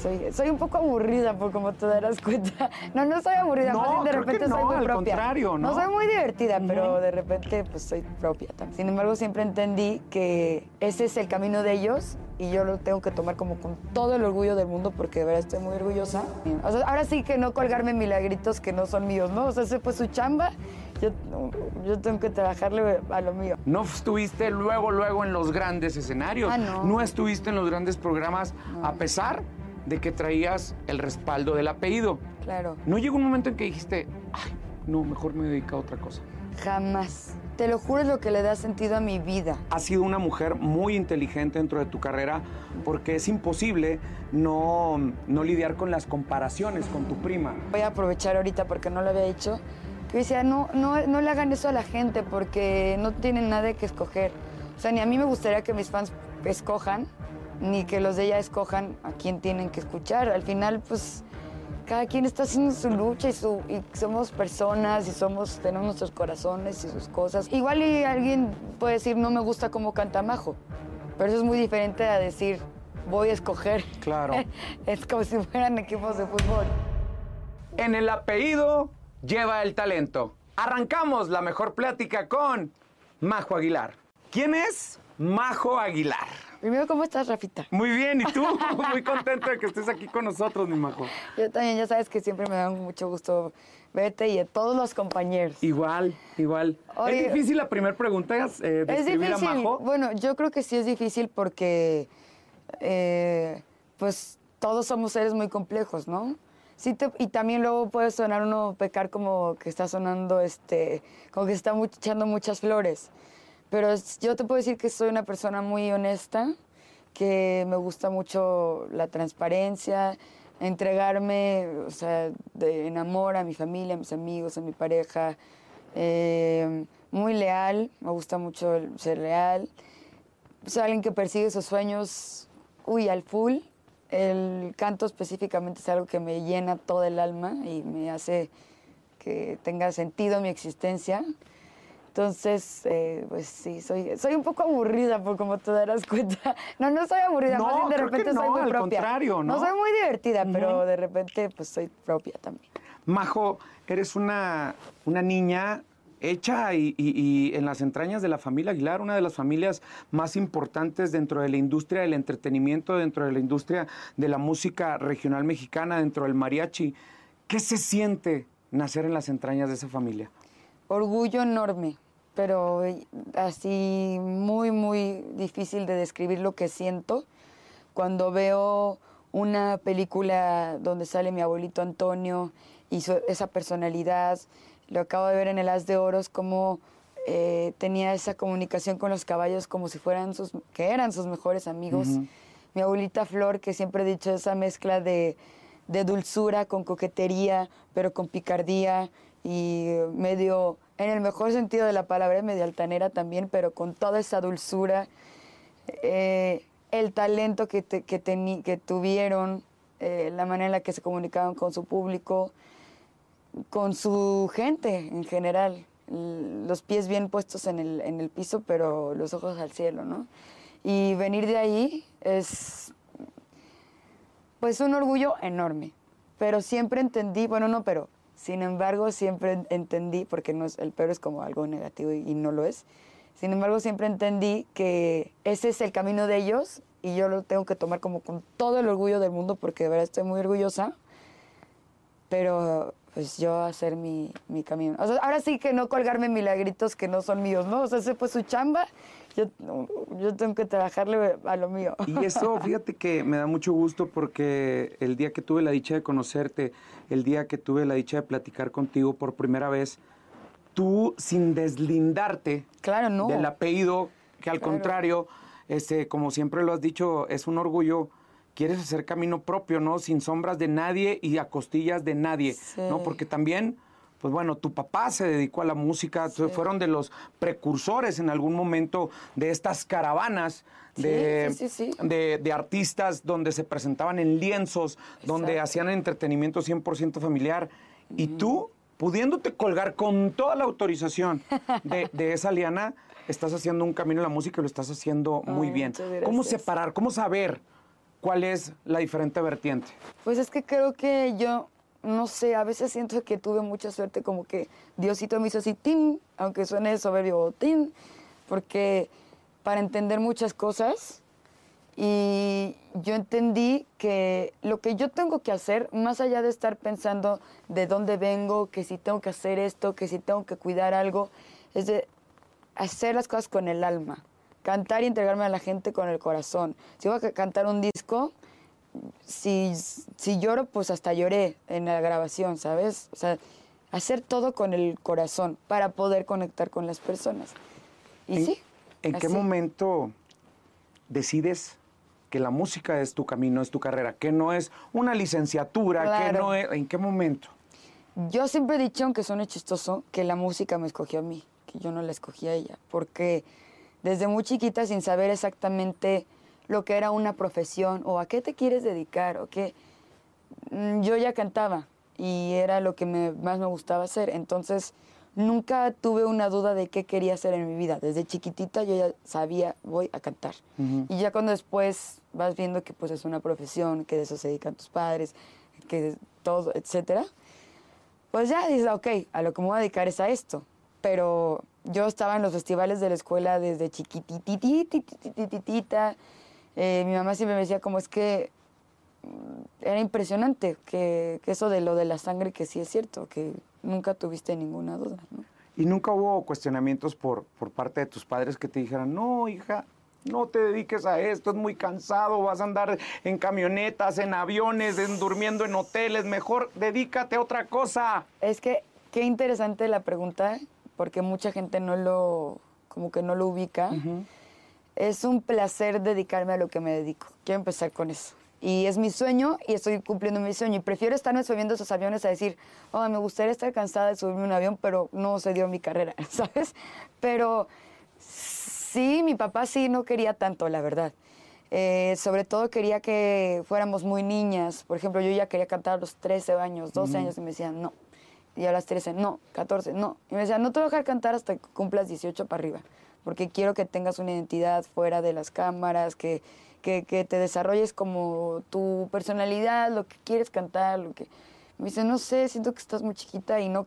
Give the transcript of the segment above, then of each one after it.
Soy, soy un poco aburrida, por como te darás cuenta. No, no soy aburrida, No, más de repente no, soy muy al propia. contrario, ¿no? soy muy divertida, pero de repente pues soy propia también. Sin embargo, siempre entendí que ese es el camino de ellos y yo lo tengo que tomar como con todo el orgullo del mundo porque de verdad estoy muy orgullosa. O sea, ahora sí que no colgarme milagritos que no son míos, ¿no? O sea, ese fue su chamba, yo, yo tengo que trabajarle a lo mío. No estuviste luego, luego en los grandes escenarios. Ah, no. estuviste en los grandes programas a pesar de que traías el respaldo del apellido. Claro. ¿No llegó un momento en que dijiste, ay, no, mejor me dedico a otra cosa? Jamás. Te lo juro es lo que le da sentido a mi vida. Has sido una mujer muy inteligente dentro de tu carrera porque es imposible no, no lidiar con las comparaciones con tu prima. Voy a aprovechar ahorita porque no lo había hecho. Que decía, no, no, no le hagan eso a la gente porque no tienen nada que escoger. O sea, ni a mí me gustaría que mis fans escojan, ni que los de ella escojan a quién tienen que escuchar. Al final, pues, cada quien está haciendo su lucha y, su, y somos personas y somos, tenemos nuestros corazones y sus cosas. Igual y alguien puede decir, no me gusta cómo canta Majo, pero eso es muy diferente a decir, voy a escoger. Claro. es como si fueran equipos de fútbol. En el apellido lleva el talento. Arrancamos la mejor plática con Majo Aguilar. ¿Quién es Majo Aguilar? Primero, ¿cómo estás, Rafita? Muy bien, ¿y tú? Muy contento de que estés aquí con nosotros, mi Majo. Yo también, ya sabes que siempre me da mucho gusto verte y a todos los compañeros. Igual, igual. Oye, ¿Es difícil la primera pregunta eh, es describir difícil. a Majo? Bueno, yo creo que sí es difícil porque, eh, pues, todos somos seres muy complejos, ¿no? Sí te- y también luego puede sonar uno pecar como que está sonando, este, como que se está echando muchas flores. Pero yo te puedo decir que soy una persona muy honesta, que me gusta mucho la transparencia, entregarme, o sea, de, en amor a mi familia, a mis amigos, a mi pareja. Eh, muy leal, me gusta mucho ser leal. Soy alguien que persigue sus sueños, uy, al full. El canto específicamente es algo que me llena todo el alma y me hace que tenga sentido mi existencia. Entonces, eh, pues sí, soy, soy un poco aburrida, por como te darás cuenta. No, no soy aburrida, No, más bien de repente soy no, muy al propia. contrario, ¿no? soy muy divertida, pero de repente pues soy propia también. Majo, eres una, una niña hecha y, y- y en las entrañas de la familia Aguilar, una de las familias más importantes dentro de la industria del entretenimiento, dentro de la industria de la música regional mexicana, dentro del mariachi. ¿Qué se siente nacer en las entrañas de esa familia? Orgullo enorme, pero eh, así muy, muy difícil de describir lo que siento cuando veo una película donde sale mi abuelito Antonio y su- esa personalidad. Lo acabo de ver en el As de Oros, como eh, tenía esa comunicación con los caballos como si fueran sus, que eran sus mejores amigos. Mi abuelita Flor, que siempre he dicho esa mezcla de, de dulzura con coquetería, pero con picardía y medio, en el mejor sentido de la palabra, medio altanera también, pero con toda esa dulzura. Eh, el talento que, te- que, teni- que tuvieron, eh, la manera en la que se comunicaban con su público, con su gente en general. Los pies bien puestos en el, en el piso, pero los ojos al cielo, ¿no? Y venir de ahí es, pues, un orgullo enorme. Pero siempre entendí, bueno, no, pero, sin embargo, siempre en- entendí, porque no es, el pero es como algo negativo y, y no lo es. Sin embargo, siempre entendí que ese es el camino de ellos y yo lo tengo que tomar como con todo el orgullo del mundo, porque de verdad estoy muy orgullosa pero pues yo hacer mi, mi camino. O sea, ahora sí que no colgarme milagritos que no son míos, ¿no? O sea, ese fue su chamba, yo, yo tengo que trabajarle a lo mío. Y eso, fíjate que me da mucho gusto porque el día que tuve la dicha de conocerte, el día que tuve la dicha de platicar contigo por primera vez, tú sin deslindarte Claro, no. del apellido, que al Claro. contrario, este, como siempre lo has dicho, es un orgullo. Quieres hacer camino propio, ¿no? Sin sombras de nadie y a costillas de nadie, Sí. ¿no? Porque también, pues bueno, tu papá se dedicó a la música, Sí. fueron de los precursores en algún momento de estas caravanas de, sí, sí, sí. de, de artistas donde se presentaban en lienzos, donde hacían entretenimiento 100% familiar. Y tú, pudiéndote colgar con toda la autorización de, de esa liana, estás haciendo un camino en la música y lo estás haciendo muy Ay, bien. ¿Cómo separar, cómo saber ¿Cuál es la diferente vertiente? Pues es que creo que yo, no sé, a veces siento que tuve mucha suerte, como que Diosito me hizo así, tin, aunque suene soberbio, tin, porque para entender muchas cosas y yo entendí que lo que yo tengo que hacer, más allá de estar pensando de dónde vengo, que si tengo que hacer esto, que si tengo que cuidar algo, es de hacer las cosas con el alma, cantar y entregarme a la gente con el corazón. Si voy a cantar un disco, si, si lloro, pues hasta lloré en la grabación, ¿sabes? O sea, hacer todo con el corazón para poder conectar con las personas. Y ¿En, sí. ¿En qué momento decides que la música es tu camino, es tu carrera, que no es una licenciatura, que no es... ¿En qué momento? Yo siempre he dicho, aunque suene chistoso, que la música me escogió a mí, que yo no la escogí a ella, porque desde muy chiquita, sin saber exactamente lo que era una profesión o a qué te quieres dedicar o qué, mm, yo ya cantaba y era lo que me- más me gustaba hacer. Entonces, nunca tuve una duda de qué quería hacer en mi vida. Desde chiquitita yo ya sabía, voy a cantar. Ujú. Y ya cuando después vas viendo que pues es una profesión, que de eso se dedican tus padres, que todo, etcétera, pues ya dices, ok, a lo que me voy a dedicar es a esto. Pero yo estaba en los festivales de la escuela desde chiquititititititita. Eh, mi mamá siempre me decía como es que mm, era impresionante que, que eso de lo de la sangre que sí es cierto, que nunca tuviste ninguna duda. ¿no? ¿Y nunca hubo cuestionamientos por, por parte de tus padres que te dijeran, no, hija, no te dediques a esto, es muy cansado, vas a andar en camionetas, en aviones, en, durmiendo en hoteles, mejor dedícate a otra cosa? Es que qué interesante la pregunta, porque mucha gente no lo, como que no lo ubica. Es un placer dedicarme a lo que me dedico. Quiero empezar con eso. Y es mi sueño y estoy cumpliendo mi sueño. Y prefiero estarme subiendo esos aviones a decir, oh, me gustaría estar cansada de subirme un avión, pero no se dio mi carrera, ¿sabes? Pero sí, mi papá sí no quería tanto, la verdad. Eh, sobre todo quería que fuéramos muy niñas. Por ejemplo, yo ya quería cantar a los 13 años, 12 años, y me decían, no. Y a las 13, no, 14, no. Y me decían, no te voy a dejar cantar hasta que cumplas 18 para arriba, porque quiero que tengas una identidad fuera de las cámaras, que, que, que te desarrolles como tu personalidad, lo que quieres cantar, lo que... Me dice, no sé, siento que estás muy chiquita y no,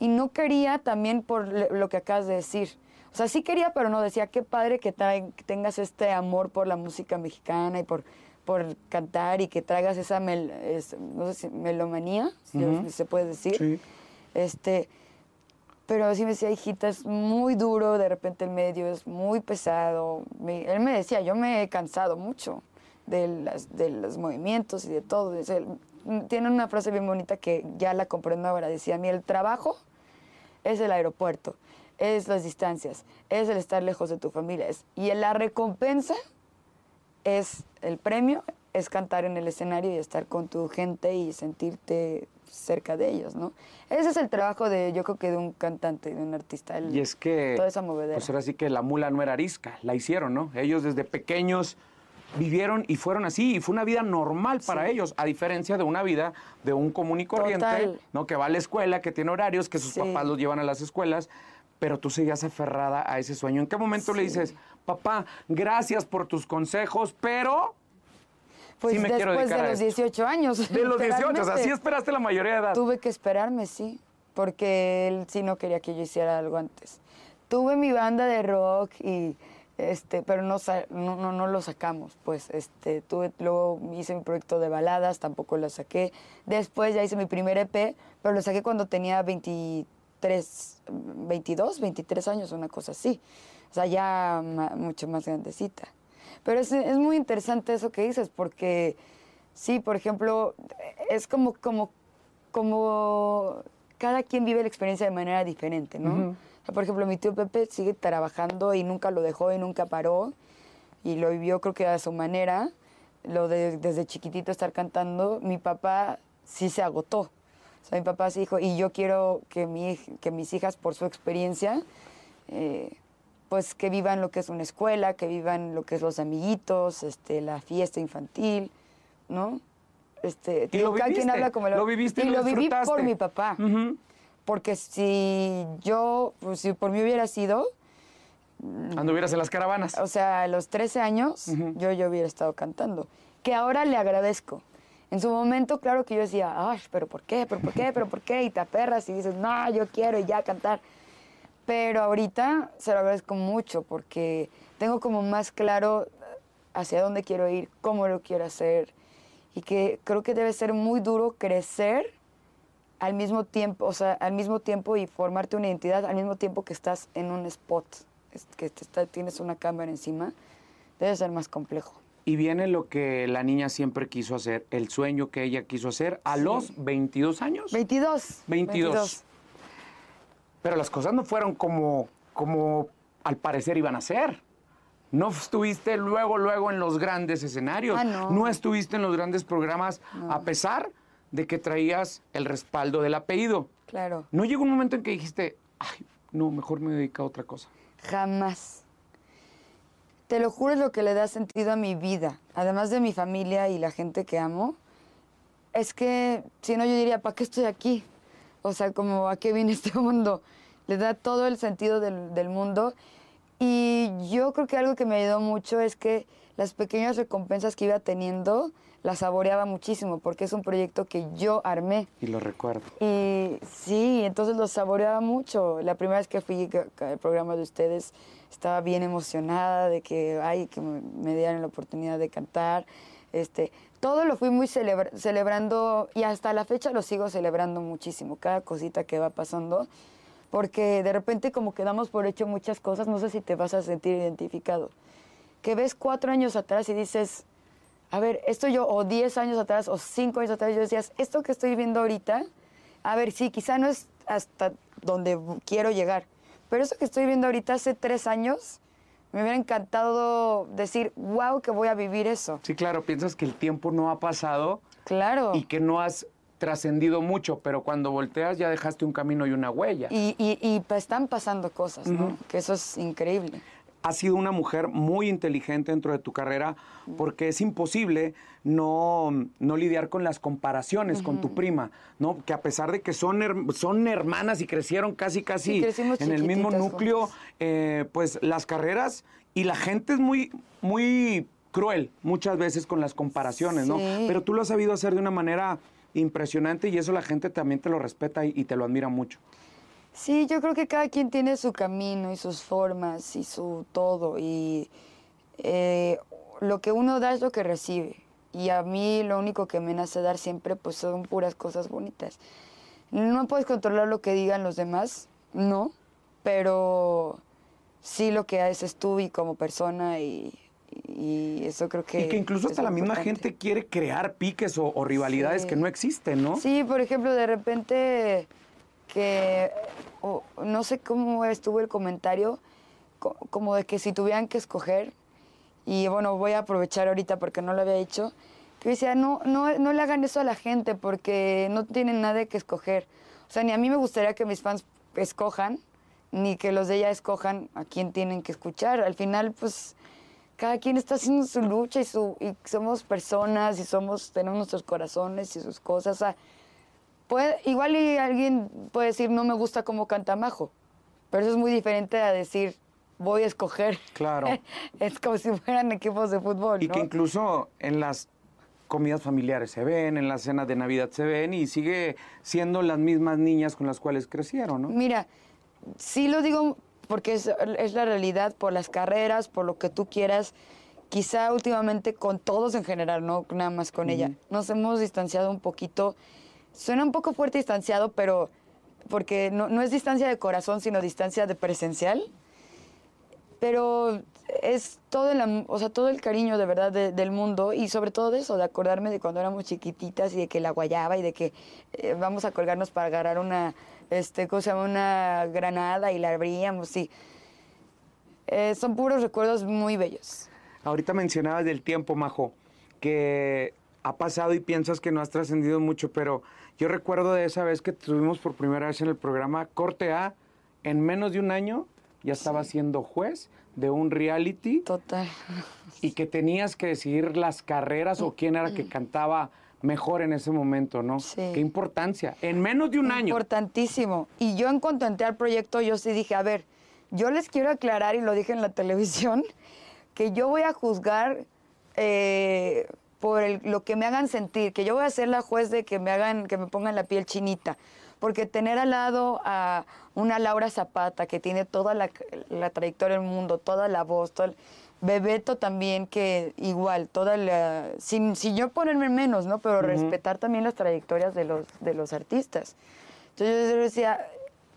y no quería también por lo que acabas de decir. O sea, sí quería, pero no, decía, qué padre que, que tengas este amor por la música mexicana y por, por cantar y que traigas esa, mel- es- no sé si melomanía, si se puede decir. Sí. Este, pero sí me decía, hijita, es muy duro, de repente el medio es muy pesado. Él me decía, yo me he cansado mucho de, las, de los movimientos y de todo. Tiene una frase bien bonita que ya la comprendo ahora. Decía, a mí el trabajo es el aeropuerto, es las distancias, es el estar lejos de tu familia. es- y la recompensa es el premio, es cantar en el escenario y estar con tu gente y sentirte cerca de ellos, ¿no? Ese es el trabajo de, yo creo que de un cantante, de un artista. el- Y es que... Toda esa movedera. Pues ahora sí que la mula no era arisca, la hicieron, ¿no? Ellos desde pequeños vivieron y fueron así, y fue una vida normal para Sí. ellos, a diferencia de una vida de un común y corriente, Total. ¿no? Que va a la escuela, que tiene horarios, que sus Sí. papás los llevan a las escuelas, pero tú seguías aferrada a ese sueño. ¿En qué momento le dices, papá, gracias por tus consejos, pero Pues sí me quiero después dedicar de a los esto"? 18 años. de los 18, o sea, sí esperaste la mayoría de edad. Tuve que esperarme, sí, porque él sí no quería que yo hiciera algo antes. Tuve mi banda de rock y este, pero no, no, no, lo sacamos, pues, este, tuve, luego hice mi proyecto de baladas, tampoco lo saqué. Después ya hice mi primer EP, pero lo saqué cuando tenía 23, 22, 23 años, una cosa así. O sea, ya ma- mucho más grandecita. Pero es, es muy interesante eso que dices, porque sí, por ejemplo, es como, como, como cada quien vive la experiencia de manera diferente, ¿no? Ujú. O sea, por ejemplo, mi tío Pepe sigue trabajando y nunca lo dejó y nunca paró y lo vivió creo que a su manera, lo de desde chiquitito estar cantando. Mi papá sí se agotó. O sea, mi papá sí dijo, y yo quiero que, mi, que mis hijas, por su experiencia, eh, pues que vivan lo que es una escuela, que vivan lo que es los amiguitos, este, la fiesta infantil, ¿no? Este, Y lo cada quien viviste, habla como lo viviste y lo lo viví por mi papá. Ujú. Porque si yo, pues si por mí hubiera sido, Anduvieras en las caravanas. o sea, a los 13 años, Ujú. yo, yo hubiera estado cantando. que ahora le agradezco. En su momento, claro que yo decía, ay, pero ¿por qué? ¿Pero por qué? ¿Pero por qué? Y te aperras y dices, no, yo quiero y ya cantar. Pero ahorita se lo agradezco mucho porque tengo como más claro hacia dónde quiero ir, cómo lo quiero hacer. Y que creo que debe ser muy duro crecer al mismo tiempo, o sea, al mismo tiempo y formarte una identidad al mismo tiempo que estás en un spot, que tienes una cámara encima, debe ser más complejo. Y viene lo que la niña siempre quiso hacer, el sueño que ella quiso hacer a los 22 años. 22. 22. Pero las cosas no fueron como, como al parecer iban a ser. No estuviste luego, luego en los grandes escenarios. Ah, no. no. estuviste en los grandes programas, a pesar de que traías el respaldo del apellido. Claro. ¿No llegó un momento en que dijiste, ay, no, mejor me dedico a otra cosa? Jamás. Te lo juro es lo que le da sentido a mi vida, además de mi familia y la gente que amo. Es que, si no, yo diría, ¿para qué estoy aquí? O sea, como, ¿a qué viene este mundo? Le da todo el sentido del, del mundo. Y yo creo que algo que me ayudó mucho es que las pequeñas recompensas que iba teniendo la saboreaba muchísimo porque es un proyecto que yo armé. Y lo recuerdo. Y sí, entonces lo saboreaba mucho. La primera vez que fui al programa de ustedes estaba bien emocionada de que, ay, que me, dieran la oportunidad de cantar. Este, todo lo fui muy celebrando y hasta la fecha lo sigo celebrando muchísimo, cada cosita que va pasando, porque de repente como que damos por hecho muchas cosas, no sé si te vas a sentir identificado, que ves cuatro años atrás y dices, a ver, esto yo, o 10 años atrás, o 5 años atrás, yo decías, esto que estoy viendo ahorita, a ver, sí, quizá no es hasta donde quiero llegar, pero esto que estoy viendo ahorita hace 3 años, me hubiera encantado decir, wow, que voy a vivir eso. Sí, claro, piensas que el tiempo no ha pasado. Claro. Y que no has trascendido mucho, pero cuando volteas ya dejaste un camino y una huella. Y, y, y están pasando cosas, ¿no? Que eso es increíble has sido una mujer muy inteligente dentro de tu carrera porque es imposible no, no lidiar con las comparaciones con tu prima, ¿no? Que a pesar de que son, son hermanas y crecieron casi, casi en el mismo núcleo, eh, pues las carreras y la gente es muy, muy cruel muchas veces con las comparaciones, ¿no? Pero tú lo has sabido hacer de una manera impresionante y eso la gente también te lo respeta y te lo admira mucho. Sí, yo creo que cada quien tiene su camino y sus formas y su todo. Y eh, lo que uno da es lo que recibe. Y a mí lo único que me nace dar siempre pues son puras cosas bonitas. No puedes controlar lo que digan los demás, no, pero sí lo que haces tú y como persona y, eso creo que... Y que incluso hasta la misma gente quiere crear piques o, rivalidades que no existen, ¿no? Sí, por ejemplo, de repente que no sé cómo estuvo el comentario, como de que si tuvieran que escoger, y bueno, voy a aprovechar ahorita porque no lo había hecho, que decía, no, no, no le hagan eso a la gente porque no tienen nada que escoger. O sea, ni a mí me gustaría que mis fans escojan, ni que los de ella escojan a quién tienen que escuchar. Al final, pues, cada quien está haciendo su lucha y, su, y somos personas y somos, tenemos nuestros corazones y sus cosas. O sea, igual y alguien puede decir, no me gusta cómo canta Majo, pero eso es muy diferente a decir, voy a escoger. Claro. es como si fueran equipos de fútbol. Y que incluso en las comidas familiares se ven, en las cenas de Navidad se ven y sigue siendo las mismas niñas con las cuales crecieron, ¿no? Mira, sí lo digo porque es, es la realidad, por las carreras, por lo que tú quieras. Quizá últimamente con todos en general, no nada más con ella. Nos hemos distanciado un poquito Suena un poco fuerte y distanciado, pero porque no, es distancia de corazón, sino distancia de presencial. Pero es todo el, o sea, todo el cariño de verdad del mundo y sobre todo eso, de acordarme de cuando éramos chiquititas y de que la guayaba y de que eh, vamos a colgarnos para agarrar una, este, cosa, una granada y la abríamos. Sí. Eh, son puros recuerdos muy bellos. Ahorita mencionabas del tiempo, Majo, que ha pasado y piensas que no has trascendido mucho, pero yo recuerdo de esa vez que tuvimos por primera vez en el programa Corte A, en menos de un año ya estaba siendo juez de un reality. Total. Y que tenías que decidir las carreras o quién era que cantaba mejor en ese momento, ¿no? Sí. Qué importancia. En menos de un año. Importantísimo. Y yo en cuanto entré al proyecto, yo sí dije, a ver, yo les quiero aclarar, y lo dije en la televisión, que yo voy a juzgar eh, por el- lo que me hagan sentir, que yo voy a ser la juez de que me hagan, que me pongan la piel chinita. Porque tener al lado a una Laura Zapata que tiene toda la, la trayectoria del mundo, toda la voz, todo el- Bebeto también que igual, toda la, sin, sin yo ponerme menos, ¿no? Pero respetar también las trayectorias de los, de los artistas. Entonces yo decía,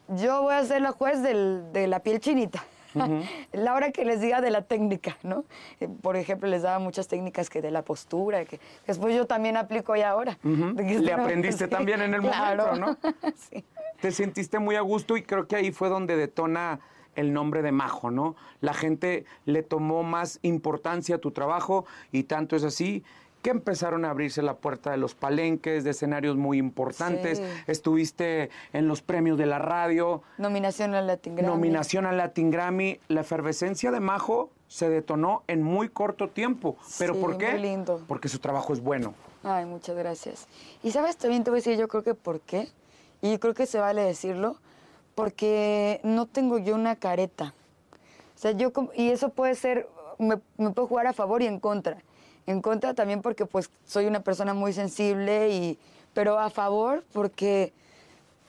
yo voy a ser la juez del- de la piel chinita. la hora que les diga de la técnica, ¿no? Eh, Por ejemplo, les daba muchas técnicas que de la postura, que después yo también aplico ya ahora. Le aprendiste sí, también en el claro. momento, ¿no? sí. Te sentiste muy a gusto y creo que ahí fue donde detona el nombre de Majo, ¿no? La gente le tomó más importancia a tu trabajo y tanto es así que empezaron a abrirse la puerta de los palenques, de escenarios muy importantes. Sí. Estuviste en los premios de la radio, Nominación al Latin Grammy. nominación al Latin Grammy. La efervescencia de Majo se detonó en muy corto tiempo. ¿Pero Sí, por qué? muy lindo. Porque su trabajo es bueno. Ay, muchas gracias. Y sabes, también te voy a decir, yo creo que por qué. Y creo que se vale decirlo, porque no tengo yo una careta. O sea, yo, y eso puede ser, me, me puede jugar a favor y en contra. En contra también porque pues soy una persona muy sensible, y, pero a favor porque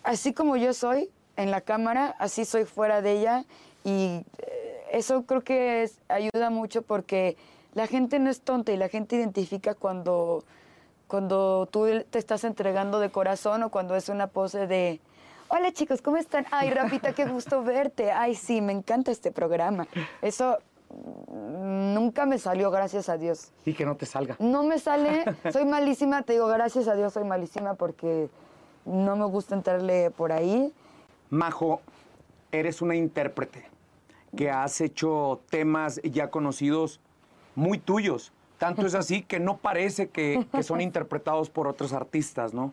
así como yo soy en la cámara, así soy fuera de ella y eh, eso creo que ayuda mucho porque la gente no es tonta y la gente identifica cuando, cuando tú te estás entregando de corazón o cuando es una pose de... Hola chicos, ¿cómo están? Ay, Rapita, qué gusto verte. Ay, sí, me encanta este programa. Eso nunca me salió, gracias a Dios. Y que no te salga. No me sale, soy malísima, te digo, gracias a Dios soy malísima porque no me gusta entrarle por ahí. Majo, eres una intérprete que has hecho temas ya conocidos muy tuyos. Tanto es así que no parece que, que son interpretados por otros artistas, ¿no?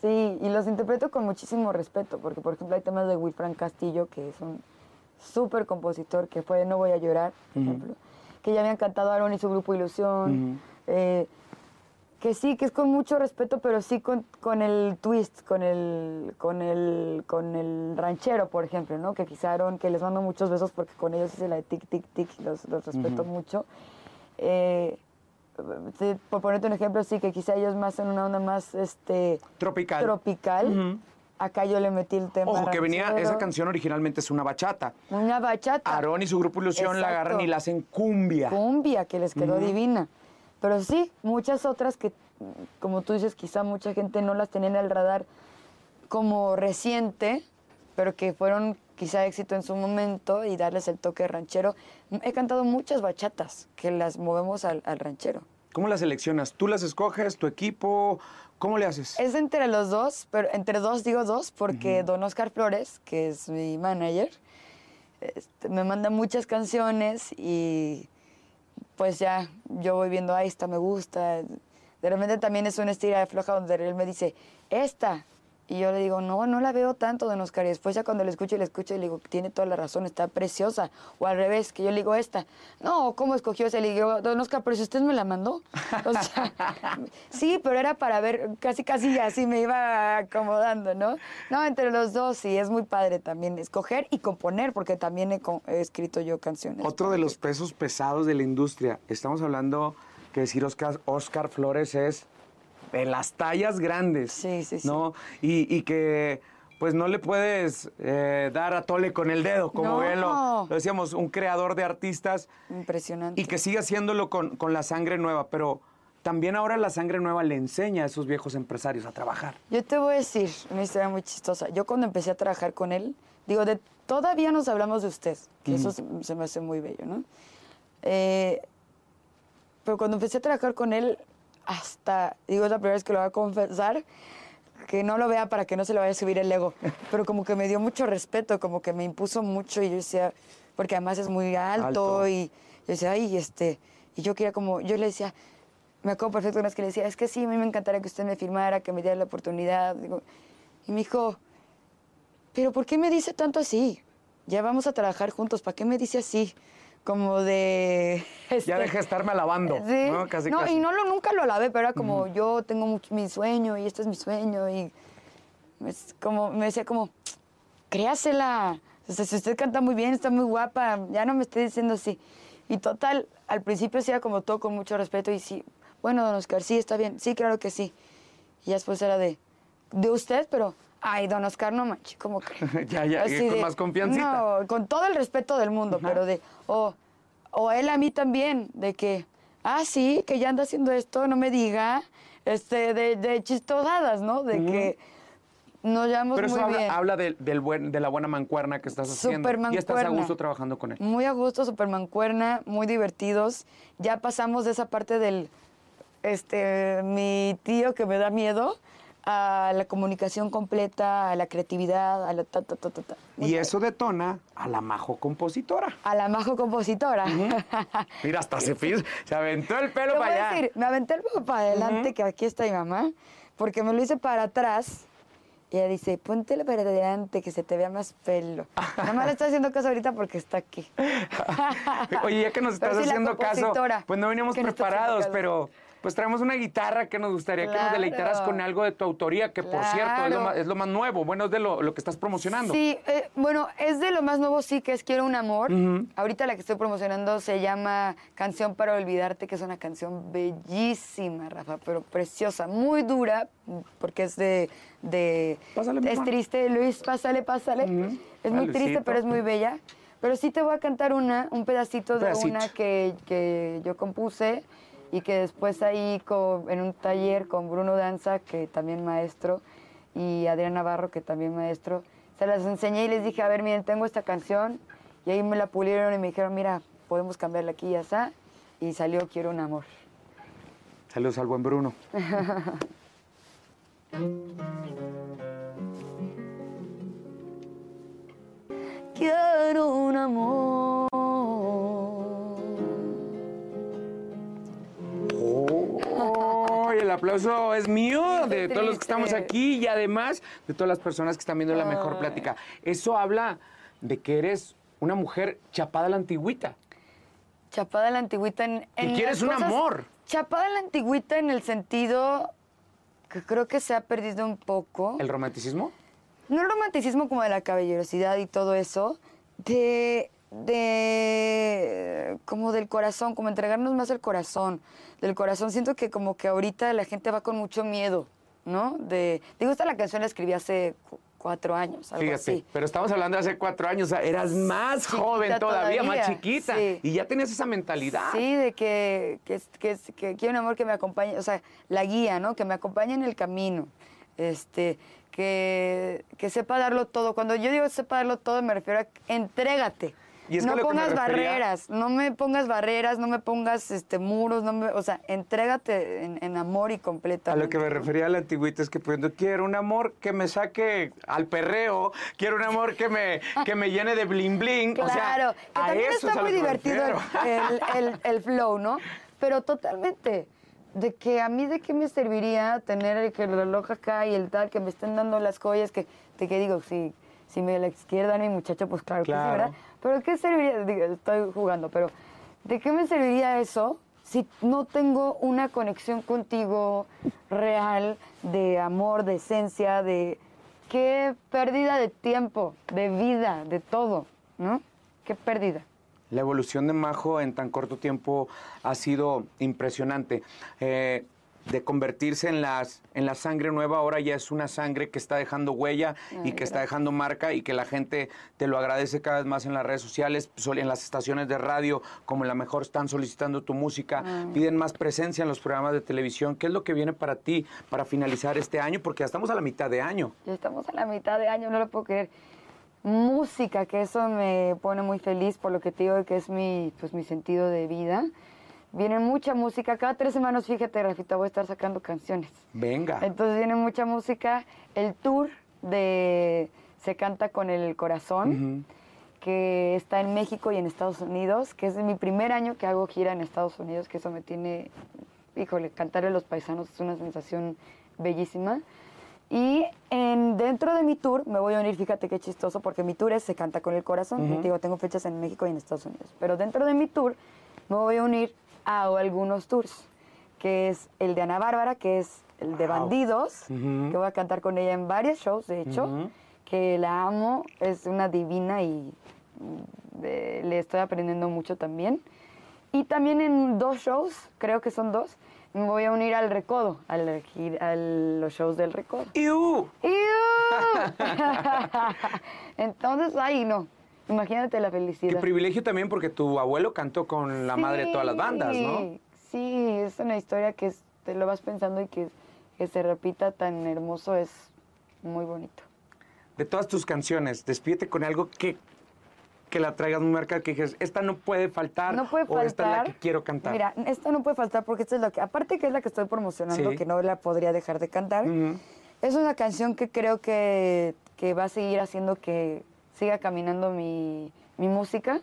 Sí, y los interpreto con muchísimo respeto, porque por ejemplo hay temas de Wilfran Castillo, que es un súper compositor, que fue No Voy a Llorar, por ejemplo, que ya habían cantado Aaron y su grupo Ilusión, eh, que sí, que es con mucho respeto, pero sí con, con el twist, con el, con, el, con el ranchero, por ejemplo, ¿no? Que quizá Aaron, que les mando muchos besos porque con ellos hice la de tic, tic, tic, los, los respeto mucho. Eh, por ponerte un ejemplo, sí, que quizá ellos más en una onda más este, Tropical. tropical. Acá yo le metí el tema. Ojo, que venía, ranchero. esa canción originalmente es una bachata. Una bachata. Aarón y su grupo Ilusión la agarran y la hacen cumbia. cumbia que les quedó divina. Pero sí, muchas otras que, como tú dices, quizá mucha gente no las tenía en el radar como reciente, pero que fueron quizá éxito en su momento y darles el toque ranchero. He cantado muchas bachatas que las movemos al, al ranchero. ¿Cómo las seleccionas? ¿Tú las escoges? ¿Tu equipo? ¿Cómo le haces? Es entre los dos, pero entre dos digo dos, porque don Oscar Flores, que es mi manager, este, me manda muchas canciones y pues ya yo voy viendo, ah, esta me gusta. De repente también es una estira de floja donde él me dice, esta. Y yo le digo, no, no la veo tanto, don Oscar. Y después ya cuando le escucho y le escucho, y le digo, tiene toda la razón, está preciosa. O al revés, que yo le digo, esta. No, ¿cómo escogió esa? Le digo, don Oscar, pero si usted me la mandó. O sea, sí, pero era para ver, casi, casi así me iba acomodando, ¿no? No, entre los dos, sí, es muy padre también escoger y componer, porque también he, he escrito yo canciones. Otro de los pesos pesados de la industria. Estamos hablando que decir Oscar, Oscar Flores es de las tallas grandes. Sí, sí, sí. ¿no? Y, y que pues no le puedes eh, dar a tole con el dedo, como No. bien lo, lo decíamos, un creador de artistas Impresionante. y que sigue haciéndolo con, con la sangre nueva, pero también ahora la sangre nueva le enseña a esos viejos empresarios a trabajar. Yo te voy a decir una historia muy chistosa. Yo cuando empecé a trabajar con él, digo, de, todavía nos hablamos de usted, que eso se, se me hace muy bello, ¿no? Eh, pero cuando empecé a trabajar con él, hasta, digo, es la primera vez que lo voy a confesar, que no lo vea para que no se le vaya a subir el ego, pero como que me dio mucho respeto, como que me impuso mucho y yo decía, porque además es muy alto, Alto. y yo decía, ay, este, y yo quería como, yo le decía, me acuerdo perfecto una vez que le decía, es que sí, a mí me encantaría que usted me firmara, que me diera la oportunidad, digo, y me dijo, pero ¿por qué me dice tanto así? Ya vamos a trabajar juntos, ¿para qué me dice así? Como de... Ya este, deja de estarme alabando, Sí. ¿no? Casi, no, casi. y no lo, nunca lo alabé, pero era como yo tengo mucho- mi sueño y este es mi sueño y es como, me decía como, créasela. O sea, si usted canta muy bien, está muy guapa, ya no me esté diciendo así. Y total, al principio sí era como todo con mucho respeto y sí, bueno, don Oscar, sí, está bien, sí, claro que sí. Y después era de, de usted, pero, ay, don Oscar, no manches, ¿cómo que? ya, ya, con más confianza. No, con todo el respeto del mundo, pero de, o, o él a mí también, de que, ah, sí, que ya anda haciendo esto, no me diga, este, de, de chistosadas, ¿no? De que nos llevamos Pero eso muy habla, bien. habla de, del buen, de la buena mancuerna que estás haciendo. Súper Y estás a gusto trabajando con él. Muy a gusto, super mancuerna, muy divertidos. Ya pasamos de esa parte del, este, mi tío que me da miedo, a la comunicación completa, a la creatividad, a la ta, ta, ta, ta, ta. Y eso detona a la majo compositora. A la majo compositora. Mira, hasta se, se aventó el pelo para allá. decir, me aventé el poco para adelante, que aquí está mi mamá, porque me lo hice para atrás. Y ella dice, póntelo para adelante, que se te vea más pelo. Nada más le estoy haciendo caso ahorita porque está aquí. Oye, ya que nos estás haciendo caso, pues no veníamos está preparados, pero pues traemos una guitarra que nos gustaría que nos Claro. deleitaras con algo de tu autoría, que por cierto es lo, Claro. más, es lo más nuevo, bueno, es de lo, lo que estás promocionando. Sí, eh, bueno, es de lo más nuevo, sí, que es Quiero un amor. Ahorita la que estoy promocionando se llama Canción para Olvidarte, que es una canción bellísima, Rafa, pero preciosa, muy dura, porque es de... de Pásale, es triste, Luis, pásale, pásale. Ujú. Es muy triste, pero es muy bella. Pero sí te voy a cantar una, un pedacito de pedacito. una que, que yo compuse y que después ahí con- en un taller con Bruno Danza, que también maestro, y Adrián Navarro, que también maestro, se las enseñé y les dije, a ver, miren, tengo esta canción, y ahí me la pulieron y me dijeron, mira, podemos cambiarla aquí y ya está, y salió Quiero un amor. Saludos al buen Bruno. Quiero un amor. Aplauso es mío, de todos los que estamos aquí y además de todas las personas que están viendo la mejor plática. Eso habla de que eres una mujer chapada a la antigüita. Chapada a la antigüita en, en quieres las un amor. Chapada a la antigüita en el sentido que creo que se ha perdido un poco. ¿El romanticismo? No el romanticismo como de la caballerosidad y todo eso, de, de como del corazón, como entregarnos más el corazón, del corazón. Siento que como que ahorita la gente va con mucho miedo, ¿no? De, digo, esta la canción la escribí hace cu- cuatro años, algo Fíjate, así. pero estamos hablando de hace cuatro años, o sea, eras más Chiquita joven todavía, más chiquita, sí. y ya tenías esa mentalidad. Sí, de que, que, que, que quiero un amor que me acompañe, o sea, la guía, ¿no? Que me acompañe en el camino. Este, que, que sepa darlo todo. Cuando yo digo sepa darlo todo, me refiero a entrégate. Y es que no que pongas refería- barreras, no me pongas barreras, no me pongas este, muros, no me, o sea, entrégate en, en amor y A completamente. lo que me refería a la antigüita es que pues, quiero un amor que me saque al perreo, quiero un amor que me, que me llene de bling bling. Claro, o sea, que a también es está a muy que divertido el, el- el- flow, ¿no? Pero totalmente. De que a mí de qué me serviría tener el, que el reloj acá y el tal, que me estén dando las joyas, que, de que digo, si, si me la quiere dar mi muchacho, pues claro, que Claro. sí, ¿verdad? Pero ¿qué serviría? Estoy jugando, pero ¿de qué me serviría eso si no tengo una conexión contigo real de amor, de esencia, de qué pérdida de tiempo, de vida, de todo, ¿no? Qué pérdida. La evolución de Majo en tan corto tiempo ha sido impresionante. Eh, de convertirse en, las, en la sangre nueva, ahora ya es una sangre que está dejando huella y que está dejando marca y que la gente te lo agradece cada vez más en las redes sociales, en las estaciones de radio, como en la mejor están solicitando tu música, Ay. piden más presencia en los programas de televisión. ¿Qué es lo que viene para ti para finalizar este año? Porque ya estamos a la mitad de año. Ya estamos a la mitad de año, no lo puedo creer. Música, que eso me pone muy feliz por lo que te digo que es mi, pues, mi sentido de vida. Viene mucha música. Cada tres semanas, fíjate, Rafita, voy a estar sacando canciones. Venga. Entonces viene mucha música. El tour de Se canta con el corazón, que está en México y en Estados Unidos, que es mi primer año que hago gira en Estados Unidos, que eso me tiene, híjole, cantarle a los paisanos es una sensación bellísima. Y en, dentro de mi tour me voy a unir, fíjate qué chistoso, porque mi tour es Se canta con el corazón. Te digo, tengo fechas en México y en Estados Unidos. Pero dentro de mi tour me voy a unir a algunos tours, que es el de Ana Bárbara, que es el de Wow. Bandidos, Ujú. que voy a cantar con ella en varios shows, de hecho, Ujú. que la amo, es una divina y mm, de- le estoy aprendiendo mucho también. Y también en dos shows, creo que son dos, me voy a unir al Recodo, al, gir- a los shows del Recodo. ¡Iu! ¡Iu! Entonces, ay, no. Imagínate la felicidad. privilegio también porque tu abuelo cantó con la madre de todas las bandas, ¿no? Sí, Sí, es una historia que es- te lo vas pensando y que, que se repita tan hermoso es muy bonito. De todas tus canciones, despídete con algo que, que la traigas muy marcada, que dijes, esta no puede faltar No puede o faltar. esta es la que quiero cantar. Mira, esta no puede faltar porque esta es lo que, aparte que es la que estoy promocionando, Sí. que no la podría dejar de cantar, es una canción que creo que, que va a seguir haciendo que siga caminando mi, mi música,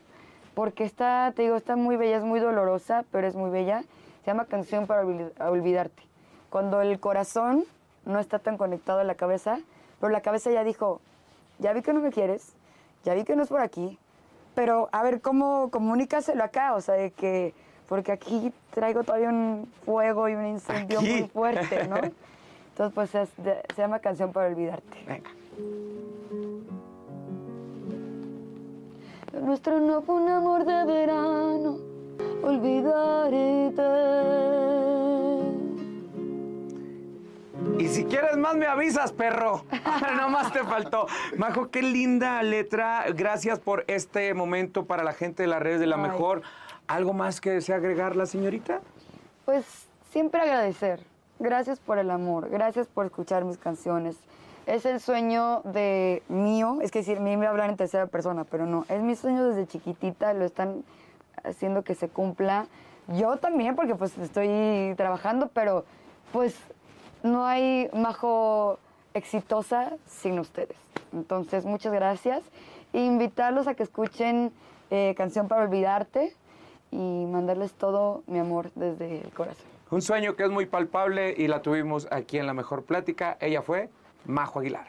porque está, te digo, está muy bella, es muy dolorosa, pero es muy bella. Se llama Canción para olvi- Olvidarte. Cuando el corazón no está tan conectado a la cabeza, pero la cabeza ya dijo, ya vi que no me quieres, ya vi que no es por aquí, pero a ver, ¿cómo comunícaselo acá? O sea, de que, porque aquí traigo todavía un fuego y un incendio Aquí. muy fuerte, ¿no? Entonces, pues es de- se llama Canción para Olvidarte. Venga. Lo nuestro no fue un amor de verano, olvidarte. Y si quieres más me avisas, perro. no más te faltó. Majo, qué linda letra. Gracias por este momento para la gente de las redes de la Ay. mejor. ¿Algo más que desea agregar la señorita? Pues siempre agradecer. Gracias por el amor, gracias por escuchar mis canciones. Es el sueño de mío, es que decir, me iba a hablar en tercera persona, pero no, es mi sueño desde chiquitita, lo están haciendo que se cumpla. Yo también, porque pues estoy trabajando, pero pues no hay majo exitosa sin ustedes. Entonces, muchas gracias. Invitarlos a que escuchen eh, Canción para Olvidarte y mandarles todo mi amor desde el corazón. Un sueño que es muy palpable y la tuvimos aquí en la mejor plática. Ella fue Majo Aguilar.